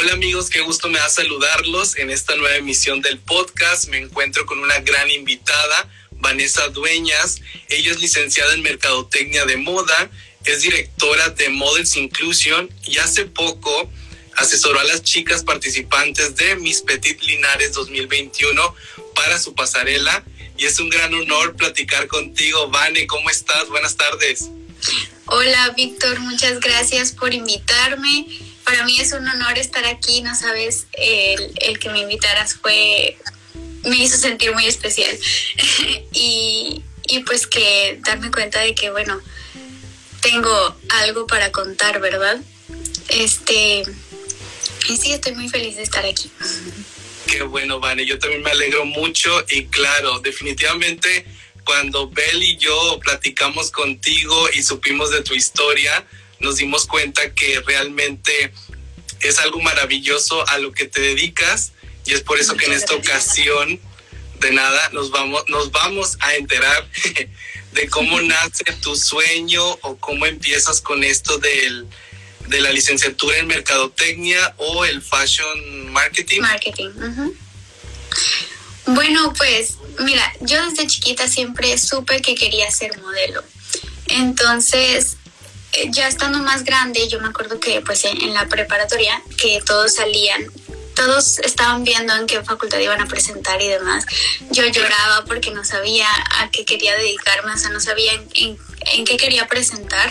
Hola amigos, qué gusto me da saludarlos en esta nueva emisión del podcast. Me encuentro con una gran invitada, Vanessa Dueñas. Ella es licenciada en Mercadotecnia de Moda, es directora de Models Inclusion y hace poco asesoró a las chicas participantes de Miss Petit Linares 2021 para su pasarela. Y es un gran honor platicar contigo, Vane. ¿Cómo estás? Buenas tardes. Hola, Víctor. Muchas gracias por invitarme para mí es un honor estar aquí, no sabes, el, que me invitaras fue, me hizo sentir muy especial y, pues que darme cuenta de que, bueno, tengo algo para contar, ¿verdad? Este, y sí, estoy muy feliz de estar aquí. Qué bueno, Vane, yo también me alegro mucho y claro, definitivamente cuando Bel y yo platicamos contigo y supimos de tu historia, nos dimos cuenta que realmente es algo maravilloso a lo que te dedicas y es por eso que en esta ocasión de nada nos vamos nos vamos a enterar de cómo nace tu sueño o cómo empiezas con esto del de la licenciatura en mercadotecnia o el fashion marketing. Marketing. Bueno, pues mira, yo desde chiquita siempre supe que quería ser modelo. Entonces, ya estando más grande, yo me acuerdo que pues en, la preparatoria, que todos salían, todos estaban viendo en qué facultad iban a presentar y demás. Yo lloraba porque no sabía a qué quería dedicarme, o sea, no sabía en, en, qué quería presentar.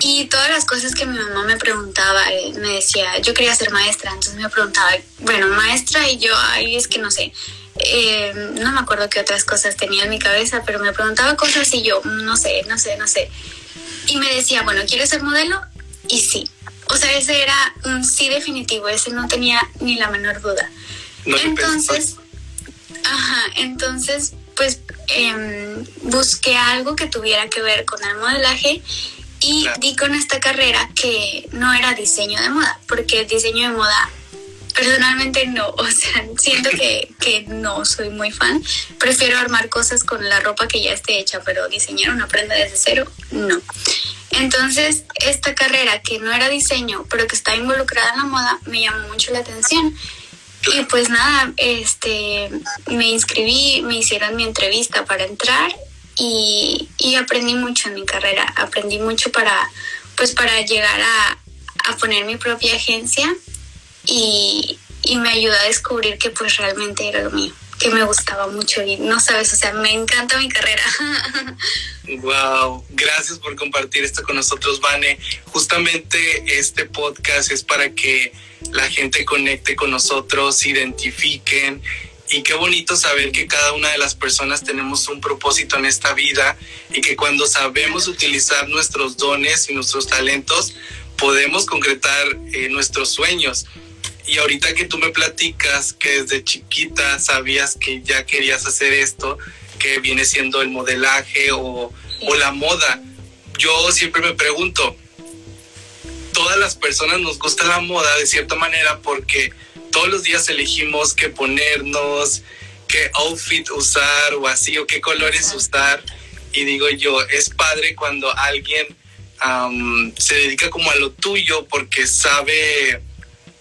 Y todas las cosas que mi mamá me preguntaba, eh, me decía, yo quería ser maestra, entonces me preguntaba, bueno, maestra y yo, ay, es que no sé, eh, no me acuerdo qué otras cosas tenía en mi cabeza, pero me preguntaba cosas y yo, no sé, no sé, no sé. Y me decía, bueno, ¿quieres ser modelo? Y sí. O sea, ese era un sí definitivo, ese no tenía ni la menor duda. entonces, ajá, entonces, pues em, busqué algo que tuviera que ver con el modelaje y di con esta carrera que no era diseño de moda, porque el diseño de moda personalmente no, o sea, siento que, que, no soy muy fan. Prefiero armar cosas con la ropa que ya esté hecha, pero diseñar una prenda desde cero, no. Entonces, esta carrera que no era diseño, pero que está involucrada en la moda, me llamó mucho la atención. Y pues nada, este, me inscribí, me hicieron mi entrevista para entrar y, y aprendí mucho en mi carrera. Aprendí mucho para, pues para llegar a, a poner mi propia agencia y, me ayudó a descubrir que pues realmente era lo mío, que me gustaba mucho y no sabes, o sea, me encanta mi carrera. Wow, gracias por compartir esto con nosotros, Vane. Justamente este podcast es para que la gente conecte con nosotros, identifiquen y qué bonito saber que cada una de las personas tenemos un propósito en esta vida y que cuando sabemos utilizar nuestros dones y nuestros talentos, podemos concretar eh, nuestros sueños. Y ahorita que tú me platicas que desde chiquita sabías que ya querías hacer esto, que viene siendo el modelaje o, o la moda, yo siempre me pregunto, todas las personas nos gusta la moda de cierta manera porque todos los días elegimos qué ponernos, qué outfit usar o así, o qué colores usar. Y digo yo, es padre cuando alguien se dedica como a lo tuyo porque sabe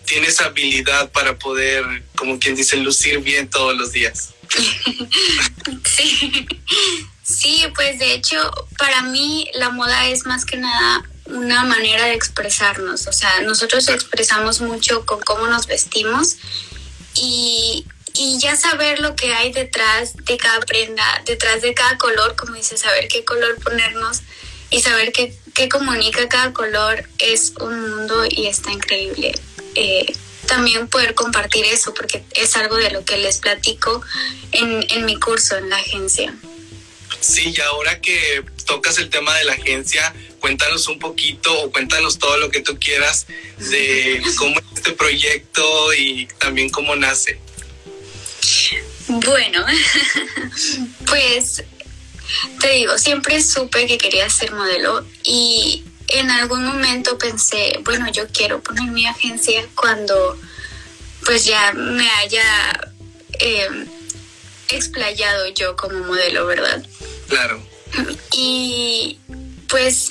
tienes habilidad para poder, como quien dice, lucir bien todos los días. sí. sí, pues de hecho, para mí la moda es más que nada una manera de expresarnos. O sea, nosotros expresamos mucho con cómo nos vestimos y, y ya saber lo que hay detrás de cada prenda, detrás de cada color, como dice, saber qué color ponernos y saber qué, qué comunica cada color es un mundo y está increíble. Eh, también poder compartir eso, porque es algo de lo que les platico en, en mi curso en la agencia. Sí, y ahora que tocas el tema de la agencia, cuéntanos un poquito o cuéntanos todo lo que tú quieras de cómo es este proyecto y también cómo nace. Bueno, pues te digo, siempre supe que quería ser modelo y en algún momento pensé, bueno, yo quiero poner mi agencia cuando pues ya me haya em, explayado yo como modelo, ¿verdad? Claro. Y pues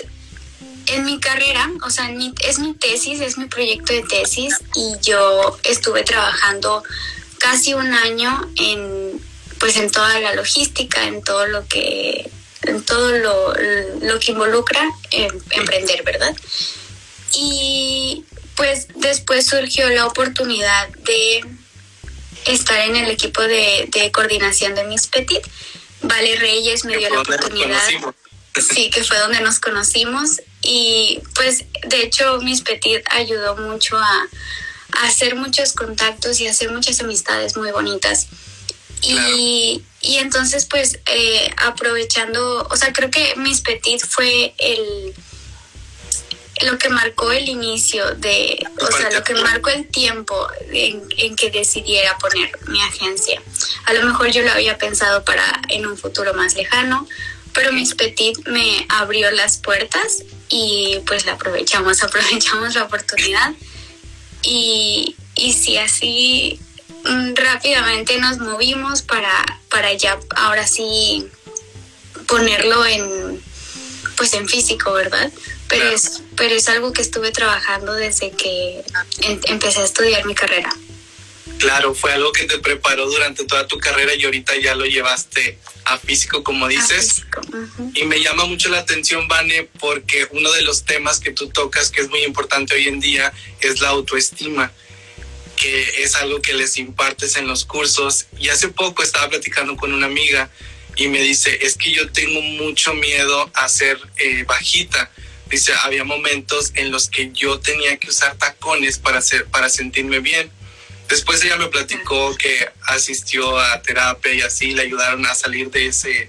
en mi carrera, o sea, es mi tesis, es mi proyecto de tesis y yo estuve trabajando casi un año en, pues en toda la logística, en todo lo que, en todo lo, lo que involucra emprender, ¿verdad? Y pues después surgió la oportunidad de estar en el equipo de, de coordinación de Miss Petit. Vale Reyes me dio la oportunidad. Sí, que fue donde nos conocimos y pues de hecho Miss Petit ayudó mucho a, hacer muchos contactos y hacer muchas amistades muy bonitas. Y, y, entonces pues eh, aprovechando, o sea, creo que Miss Petit fue el lo que marcó el inicio de, o sea, lo que marcó el tiempo en, en, que decidiera poner mi agencia. A lo mejor yo lo había pensado para en un futuro más lejano, pero Miss Petit me abrió las puertas y pues la aprovechamos, aprovechamos la oportunidad. Y, y sí, así rápidamente nos movimos para, para ya ahora sí ponerlo en pues en físico, ¿verdad? pero es, pero es algo que estuve trabajando desde que empecé a estudiar mi carrera. Claro, fue algo que te preparó durante toda tu carrera y ahorita ya lo llevaste a físico, como dices. Y me llama mucho la atención, Vane, porque uno de los temas que tú tocas, que es muy importante hoy en día, es la autoestima, que es algo que les impartes en los cursos. Y hace poco estaba platicando con una amiga y me dice, es que yo tengo mucho miedo a ser eh, bajita Dice, había momentos en los que yo tenía que usar tacones para, hacer, para sentirme bien. Después ella me platicó que asistió a terapia y así le ayudaron a salir de, ese,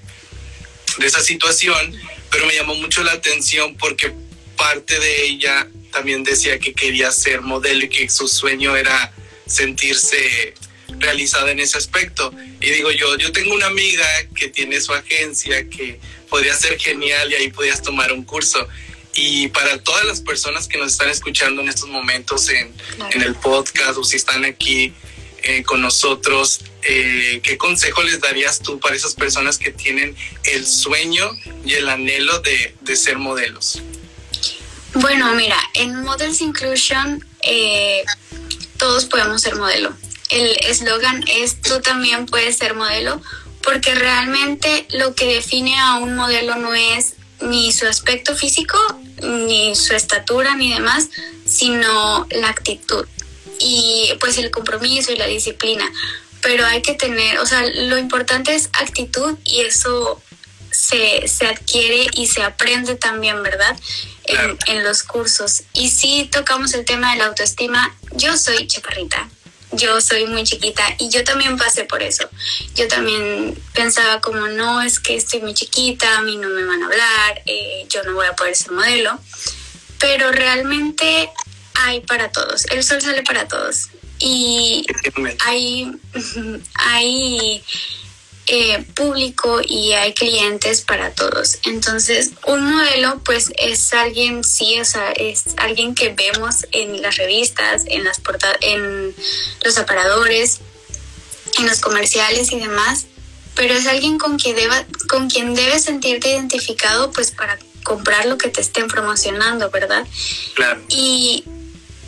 de esa situación, pero me llamó mucho la atención porque parte de ella también decía que quería ser modelo y que su sueño era sentirse realizada en ese aspecto. Y digo yo, yo tengo una amiga que tiene su agencia que podría ser genial y ahí podías tomar un curso. Y para todas las personas que nos están escuchando en estos momentos en, el podcast o si están aquí eh, con nosotros, eh, ¿qué consejo les darías tú para esas personas que tienen el sueño y el anhelo de, de ser modelos? Bueno, mira, en Models Inclusion eh, todos podemos ser modelo. El eslogan es tú también puedes ser modelo porque realmente lo que define a un modelo no es ni su aspecto físico, ni su estatura, ni demás, sino la actitud y pues el compromiso y la disciplina. Pero hay que tener, o sea, lo importante es actitud y eso se, se adquiere y se aprende también, ¿verdad? En, en, los cursos. Y si tocamos el tema de la autoestima, yo soy chaparrita, yo soy muy chiquita y yo también pasé por eso. Yo también pensaba como, no, es que estoy muy chiquita, a mí no me van a hablar, eh, yo no voy a poder ser modelo, pero realmente hay para todos, el sol sale para todos y hay, hay eh, público y hay clientes para todos. Entonces, un modelo pues es alguien, sí, o sea, es alguien que vemos en las revistas, en las en los aparadores, en los comerciales y demás, pero es alguien con quien deba, con quien debes sentirte identificado pues para comprar lo que te estén promocionando, ¿verdad? Claro. Y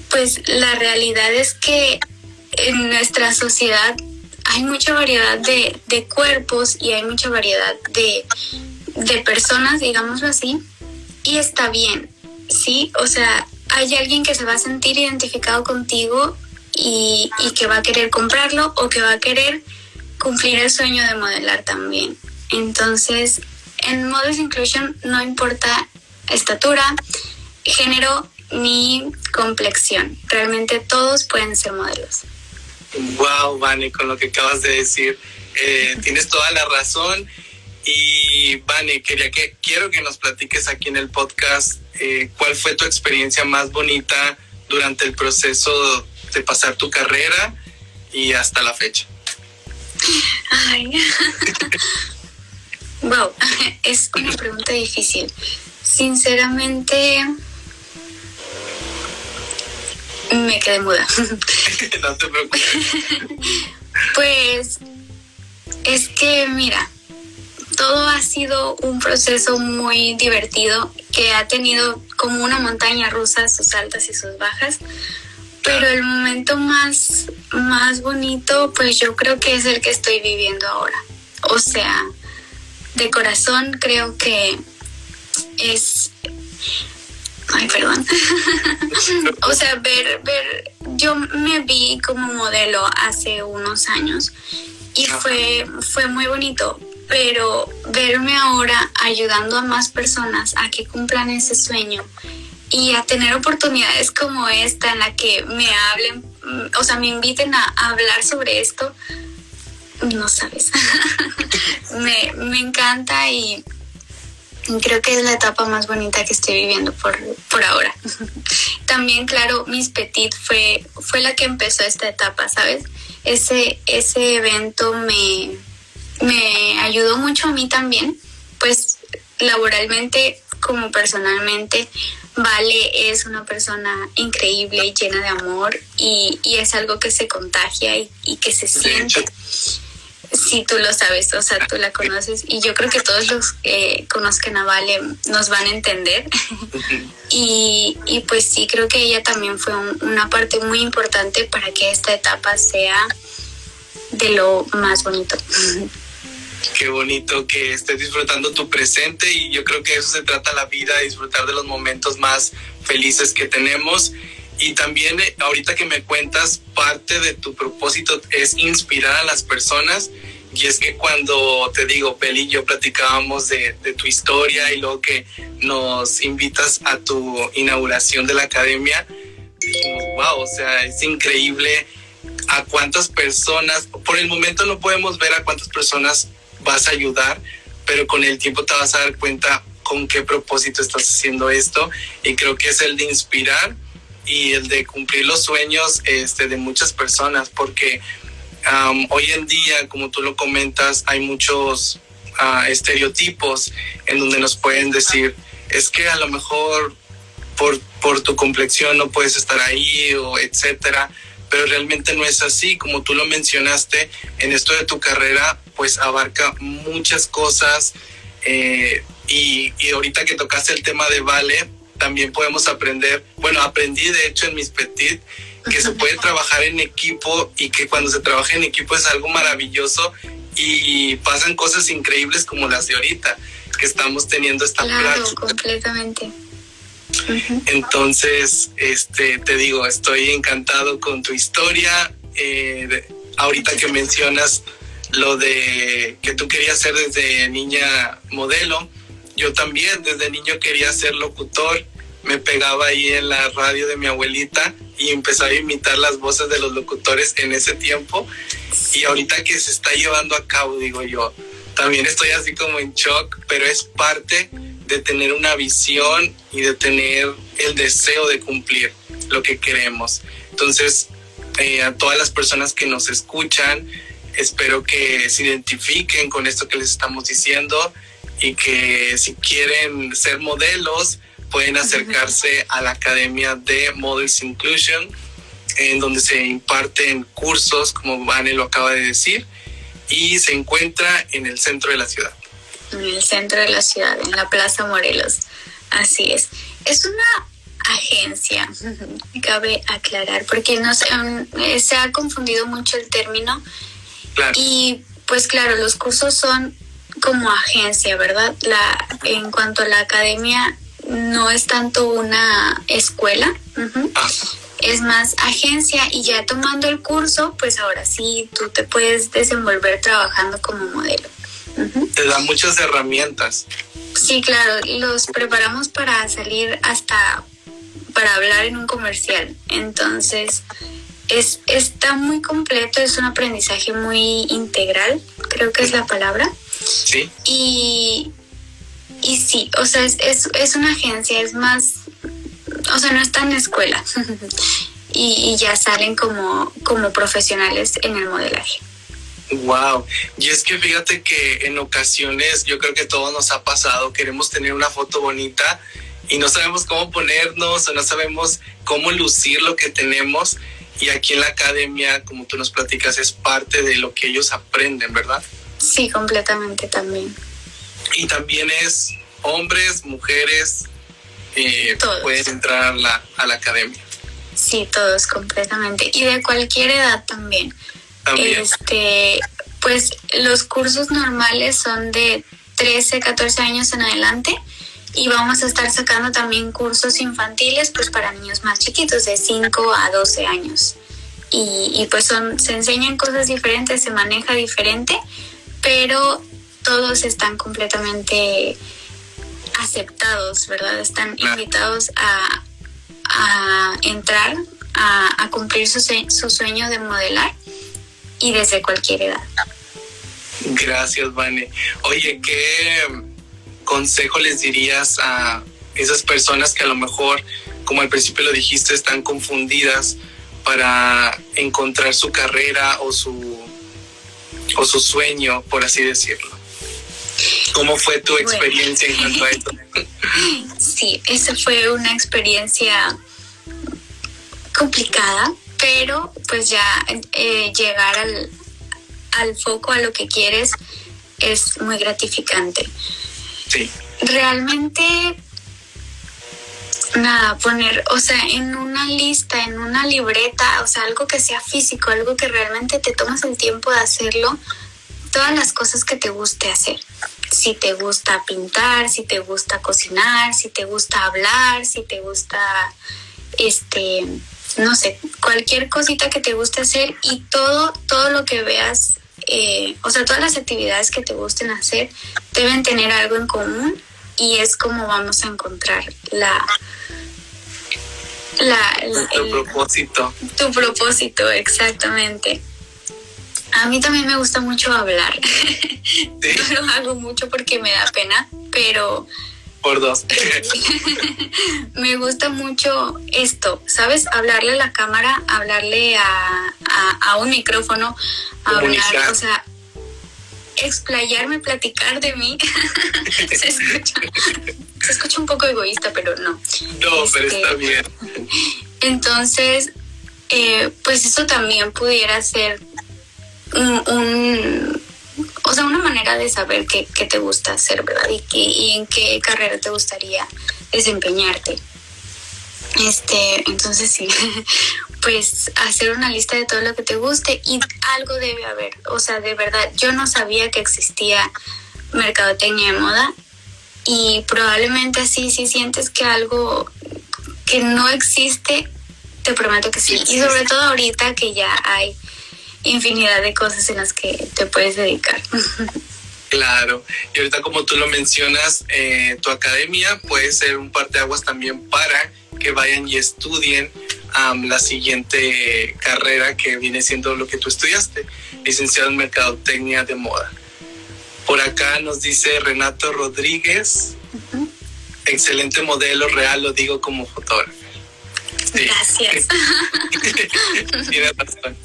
pues la realidad es que en nuestra sociedad hay mucha variedad de, de cuerpos y hay mucha variedad de, de personas, digámoslo así, y está bien, ¿sí? O sea, hay alguien que se va a sentir identificado contigo y, y, que va a querer comprarlo o que va a querer cumplir el sueño de modelar también. Entonces, en Models Inclusion no importa estatura, género ni complexión. Realmente todos pueden ser modelos. Wow, Vane, con lo que acabas de decir, eh, tienes toda la razón. Y Vane, quería que quiero que nos platiques aquí en el podcast eh, cuál fue tu experiencia más bonita durante el proceso de pasar tu carrera y hasta la fecha. Ay. wow, es una pregunta difícil. Sinceramente, me quedé muda. no te preocupes. pues es que, mira, todo ha sido un proceso muy divertido que ha tenido como una montaña rusa, sus altas y sus bajas. Pero el momento más, más bonito, pues yo creo que es el que estoy viviendo ahora. O sea, de corazón creo que es ay perdón. O sea ver ver yo me vi como modelo hace unos años y fue fue muy bonito pero verme ahora ayudando a más personas a que cumplan ese sueño y a tener oportunidades como esta en la que me hablen, o sea, me inviten a, hablar sobre esto, no sabes, me, me encanta y creo que es la etapa más bonita que estoy viviendo por, por ahora. También, claro, Miss Petit fue, fue la que empezó esta etapa, ¿sabes? Ese, ese evento me, me ayudó mucho a mí también, pues laboralmente como personalmente. Vale es una persona increíble y llena de amor y, y es algo que se contagia y, y que se siente. Sí, tú lo sabes, o sea, tú la conoces y yo creo que todos los que conozcan a Vale nos van a entender. y, y pues sí, creo que ella también fue una parte muy importante para que esta etapa sea de lo más bonito. Qué bonito que estés disfrutando tu presente y yo creo que eso se trata la vida, disfrutar de los momentos más felices que tenemos. Y también eh, ahorita que me cuentas, parte de tu propósito es inspirar a las personas. Y es que cuando te digo, Peli yo platicábamos de, de, tu historia y luego que nos invitas a tu inauguración de la academia, dijimos, wow, o sea, es increíble a cuántas personas, por el momento no podemos ver a cuántas personas vas a ayudar, pero con el tiempo te vas a dar cuenta con qué propósito estás haciendo esto y creo que es el de inspirar y el de cumplir los sueños este, de muchas personas, porque um, hoy en día, como tú lo comentas, hay muchos uh, estereotipos en donde nos pueden decir, es que a lo mejor por, por tu complexión no puedes estar ahí o etcétera, pero realmente no es así, como tú lo mencionaste, en esto de tu carrera pues abarca muchas cosas eh, y, y ahorita que tocaste el tema de Vale, también podemos aprender, bueno, aprendí de hecho en mis petit que se puede trabajar en equipo y que cuando se trabaja en equipo es algo maravilloso y pasan cosas increíbles como las de ahorita, que estamos teniendo esta claro, completamente. Entonces, este, te digo, estoy encantado con tu historia. Eh, ahorita que mencionas lo de que tú querías ser desde niña modelo, yo también desde niño quería ser locutor. Me pegaba ahí en la radio de mi abuelita y empezaba a imitar las voces de los locutores en ese tiempo. Y ahorita que se está llevando a cabo, digo yo, también estoy así como en shock, pero es parte de tener una visión y de tener el deseo de cumplir lo que queremos. Entonces, eh, a todas las personas que nos escuchan, espero que se identifiquen con esto que les estamos diciendo y que si quieren ser modelos, pueden acercarse a la Academia de Models Inclusion, en donde se imparten cursos, como Vane lo acaba de decir, y se encuentra en el centro de la ciudad en el centro de la ciudad, en la Plaza Morelos. Así es. Es una agencia, cabe aclarar, porque no se, eh, se ha confundido mucho el término. Claro. Y pues claro, los cursos son como agencia, ¿verdad? La, en cuanto a la academia, no es tanto una escuela, ah. es más agencia y ya tomando el curso, pues ahora sí, tú te puedes desenvolver trabajando como modelo. Te da muchas herramientas. Sí, claro, los preparamos para salir hasta para hablar en un comercial. Entonces, es, está muy completo, es un aprendizaje muy integral, creo que es la palabra. Sí. Y, y sí, o sea, es, es, es una agencia, es más, o sea, no está en escuela. y, y ya salen como, como profesionales en el modelaje. Wow, y es que fíjate que en ocasiones yo creo que todo nos ha pasado, queremos tener una foto bonita y no sabemos cómo ponernos o no sabemos cómo lucir lo que tenemos y aquí en la academia, como tú nos platicas, es parte de lo que ellos aprenden, ¿verdad? Sí, completamente también. Y también es hombres, mujeres, eh, pueden entrar a la, a la academia. Sí, todos completamente. Y de cualquier edad también. También. Este, pues los cursos normales son de 13, 14 años en adelante y vamos a estar sacando también cursos infantiles pues para niños más chiquitos de 5 a 12 años. Y, y pues son, se enseñan cosas diferentes, se maneja diferente, pero todos están completamente aceptados, ¿verdad? Están invitados a, a entrar, a, a cumplir su, su sueño de modelar y desde cualquier edad. Gracias, Vane. Oye, ¿qué consejo les dirías a esas personas que a lo mejor, como al principio lo dijiste, están confundidas para encontrar su carrera o su o su sueño, por así decirlo? ¿Cómo fue tu experiencia en cuanto a esto? Sí, esa fue una experiencia complicada, pero pues ya eh, llegar al, al foco, a lo que quieres, es muy gratificante. Sí. Realmente, nada, poner, o sea, en una lista, en una libreta, o sea, algo que sea físico, algo que realmente te tomas el tiempo de hacerlo, todas las cosas que te guste hacer. Si te gusta pintar, si te gusta cocinar, si te gusta hablar, si te gusta, este, no sé, cualquier cosita que te guste hacer y todo, todo lo que veas eh, o sea, todas las actividades que te gusten hacer deben tener algo en común y es como vamos a encontrar la... la tu propósito. Tu propósito, exactamente. A mí también me gusta mucho hablar. No lo hago mucho porque me da pena, pero por dos. me gusta mucho esto, ¿sabes? Hablarle a la cámara, hablarle a, a, un micrófono, hablar, o sea, explayarme, platicar de mí. se, escucha, se, escucha, un poco egoísta, pero no. No, pero este, está bien. Entonces, eh, pues eso también pudiera ser un, un o sea, una manera de saber qué, qué te gusta hacer, ¿verdad? Y, y en qué carrera te gustaría desempeñarte. Este, entonces sí, pues hacer una lista de todo lo que te guste y algo debe haber. O sea, de verdad, yo no sabía que existía mercadotecnia de moda y probablemente así si sientes que algo que no existe, te prometo que sí. Y sobre todo ahorita que ya hay infinidad de cosas en las que te puedes dedicar. Claro, y ahorita como tú lo mencionas, eh, tu academia puede ser un parteaguas también para que vayan y estudien la siguiente carrera que viene siendo lo que tú estudiaste, licenciado en Mercadotecnia de Moda. Por acá nos dice Renato Rodríguez, excelente modelo real, lo digo como fotógrafo. Gracias. Tienes razón.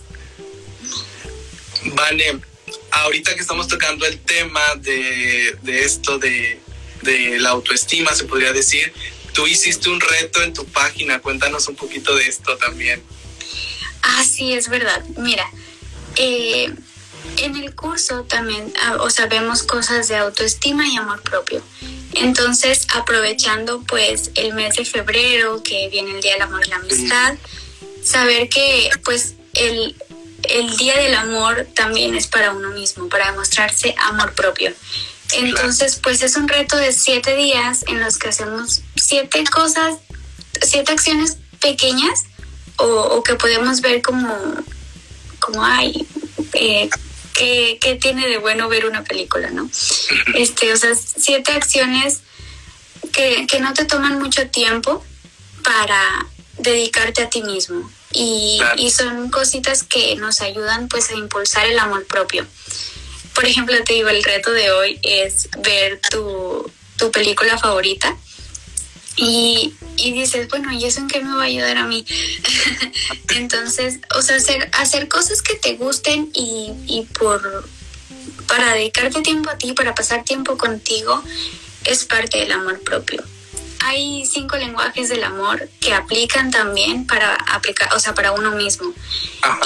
Vale, ahorita que estamos tocando el tema de, esto de, la autoestima, se podría decir, tú hiciste un reto en tu página, cuéntanos un poquito de esto también. Ah, sí, es verdad. Mira, eh, en el curso también, ah, o sea, vemos cosas de autoestima y amor propio. Entonces, aprovechando pues el mes de febrero, que viene el Día del Amor y la Amistad, saber que pues el, el Día del Amor también es para uno mismo, para demostrarse amor propio. Entonces, pues es un reto de siete días en los que hacemos siete cosas, siete acciones pequeñas o, que podemos ver como, como ay, eh, ¿qué, tiene de bueno ver una película, no? Este, o sea, siete acciones que, que no te toman mucho tiempo para dedicarte a ti mismo y, y, son cositas que nos ayudan pues a impulsar el amor propio. Por ejemplo, te digo, el reto de hoy es ver tu, tu película favorita y, y, dices, bueno, ¿y eso en qué me va a ayudar a mí? Entonces, o sea, hacer, hacer cosas que te gusten y, y por para dedicarte tiempo a ti, para pasar tiempo contigo, es parte del amor propio hay cinco lenguajes del amor que aplican también para aplicar, o sea, para uno mismo.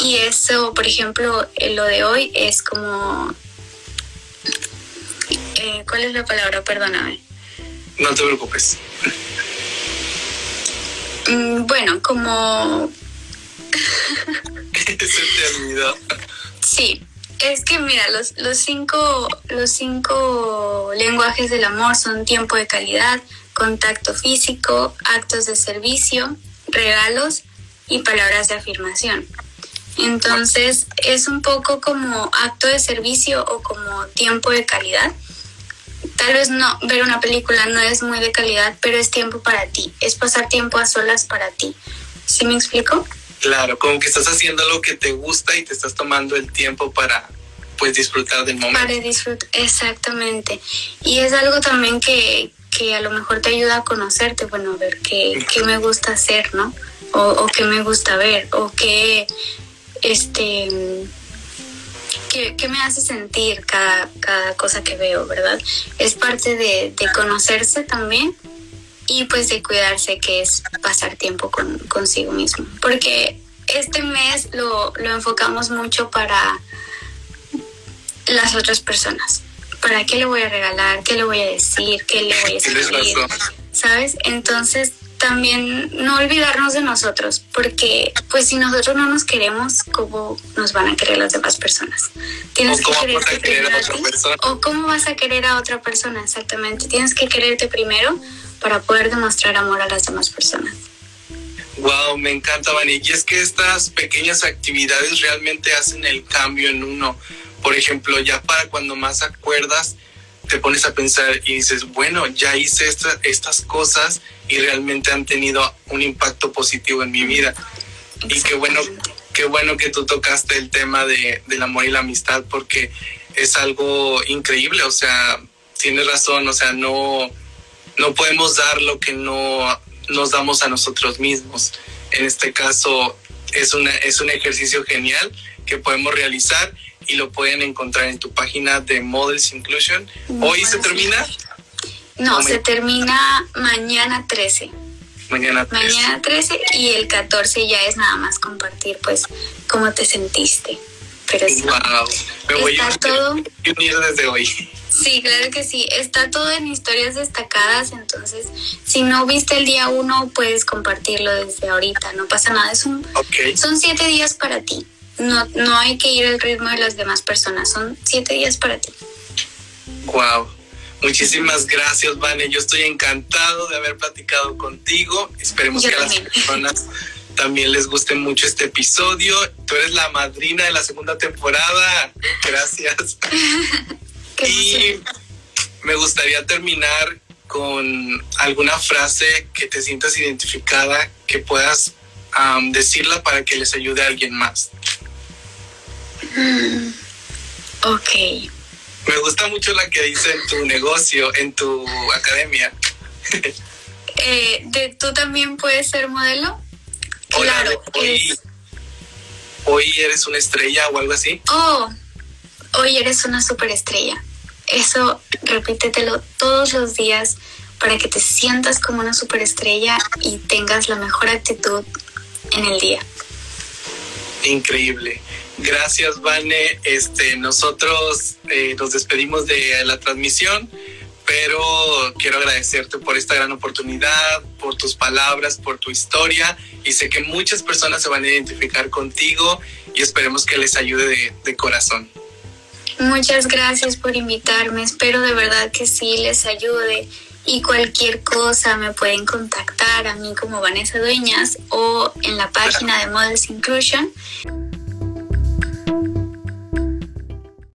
Y eso, por ejemplo, lo de hoy es como eh, ¿cuál es la palabra? Perdóname. No te preocupes. Mm, bueno, como... Se te olvidó. Sí, es que mira, los, los, cinco, los cinco lenguajes del amor son tiempo de calidad, contacto físico, actos de servicio, regalos y palabras de afirmación. Entonces es un poco como acto de servicio o como tiempo de calidad. Tal vez no, ver una película no es muy de calidad, pero es tiempo para ti, es pasar tiempo a solas para ti. ¿Sí me explico? Claro, como que estás haciendo lo que te gusta y te estás tomando el tiempo para pues disfrutar del momento. Para disfrutar, exactamente. Y es algo también que, que a lo mejor te ayuda a conocerte, bueno, ver qué, qué me gusta hacer, ¿no? O, o qué me gusta ver, o qué, este, qué, qué me hace sentir cada, cada cosa que veo, ¿verdad? Es parte de, de conocerse también y pues de cuidarse, que es pasar tiempo con, consigo mismo. Porque este mes lo, lo enfocamos mucho para las otras personas. ¿Para qué le voy a regalar? ¿Qué le voy a decir? ¿Qué le voy a escribir? ¿Sabes? Entonces también no olvidarnos de nosotros, porque pues si nosotros no nos queremos, ¿cómo nos van a querer las demás personas? Tienes que quererte primero a ti, o cómo vas a querer a otra persona, exactamente. Tienes que quererte primero para poder demostrar amor a las demás personas. Wow, me encanta, Vani. Y es que estas pequeñas actividades realmente hacen el cambio en uno. Por ejemplo, ya para cuando más acuerdas, te pones a pensar y dices, bueno, ya hice estas cosas y realmente han tenido un impacto positivo en mi vida. Y qué bueno, qué bueno que tú tocaste el tema de, del amor y la amistad porque es algo increíble, o sea, tienes razón, o sea, no, no podemos dar lo que no nos damos a nosotros mismos. En este caso es, una, es un ejercicio genial que podemos realizar y lo pueden encontrar en tu página de Models Inclusion. ¿Hoy se termina? No, se termina mañana 13. Mañana 13. Mañana 13 y el 14 ya es nada más compartir pues cómo te sentiste. Pero sí, wow. Me voy está a todo, unir desde hoy. sí, claro que sí, está todo en historias destacadas, entonces si no viste el día 1 puedes compartirlo desde ahorita, no pasa nada, es un, son siete días para ti. No, no hay que ir al ritmo de las demás personas, son siete días para ti. Wow. Muchísimas gracias, Vane. Yo estoy encantado de haber platicado contigo. Esperemos Yo que a las también. personas también les guste mucho este episodio. Tú eres la madrina de la segunda temporada. Gracias. Y me gustaría terminar con alguna frase que te sientas identificada, que puedas am, decirla para que les ayude a alguien más. Ok. Me gusta mucho la que dice en tu negocio, en tu academia. Eh, de, ¿Tú también puedes ser modelo? Hola, Claro, hoy, es- hoy eres una estrella o algo así. Oh, hoy eres una superestrella. Eso repítetelo todos los días para que te sientas como una superestrella y tengas la mejor actitud en el día. Increíble. Gracias, Vane. Este, nosotros eh, nos despedimos de la transmisión, pero quiero agradecerte por esta gran oportunidad, por tus palabras, por tu historia. Y sé que muchas personas se van a identificar contigo y esperemos que les ayude de, de corazón. Muchas gracias por invitarme. Espero de verdad que sí les ayude. Y cualquier cosa me pueden contactar a mí como Vanessa Dueñas o en la página de Models Inclusion.